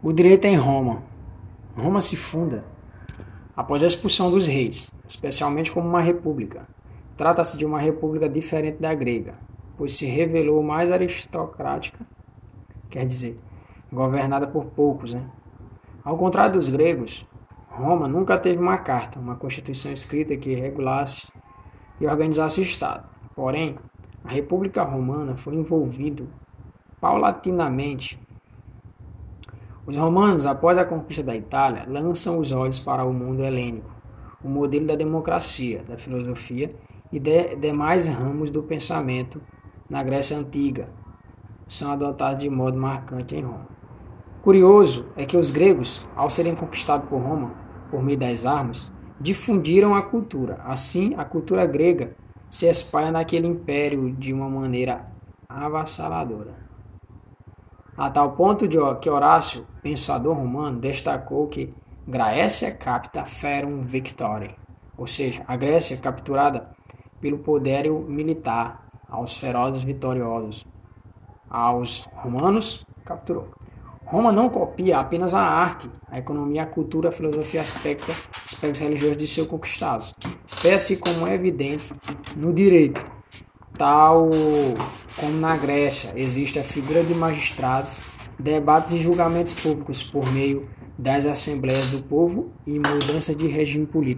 O direito é em Roma. Roma se funda após a expulsão dos reis, especialmente como uma república. Trata-se de uma república diferente da grega, pois se revelou mais aristocrática, quer dizer, governada por poucos. Né? Ao contrário dos gregos, Roma nunca teve uma carta, uma constituição escrita que regulasse e organizasse o Estado. Porém, a República Romana foi envolvida paulatinamente os romanos, após a conquista da Itália, lançam os olhos para o mundo helênico, o modelo da democracia, da filosofia e de demais ramos do pensamento na Grécia Antiga são adotados de modo marcante em Roma. Curioso é que os gregos, ao serem conquistados por Roma por meio das armas, difundiram a cultura. Assim, a cultura grega se espalha naquele império de uma maneira avassaladora a tal ponto de que Horácio, pensador romano, destacou que Graécia capta ferum victory, ou seja, a Grécia capturada pelo poderio militar aos ferozes vitoriosos. Aos romanos, capturou. Roma não copia apenas a arte, a economia, a cultura, a filosofia, aspecto, aspectos religiosos de seus conquistados. Espécie como é evidente no direito, tal como na Grécia, existe a figura de magistrados, debates e julgamentos públicos por meio das assembleias do povo e mudança de regime político.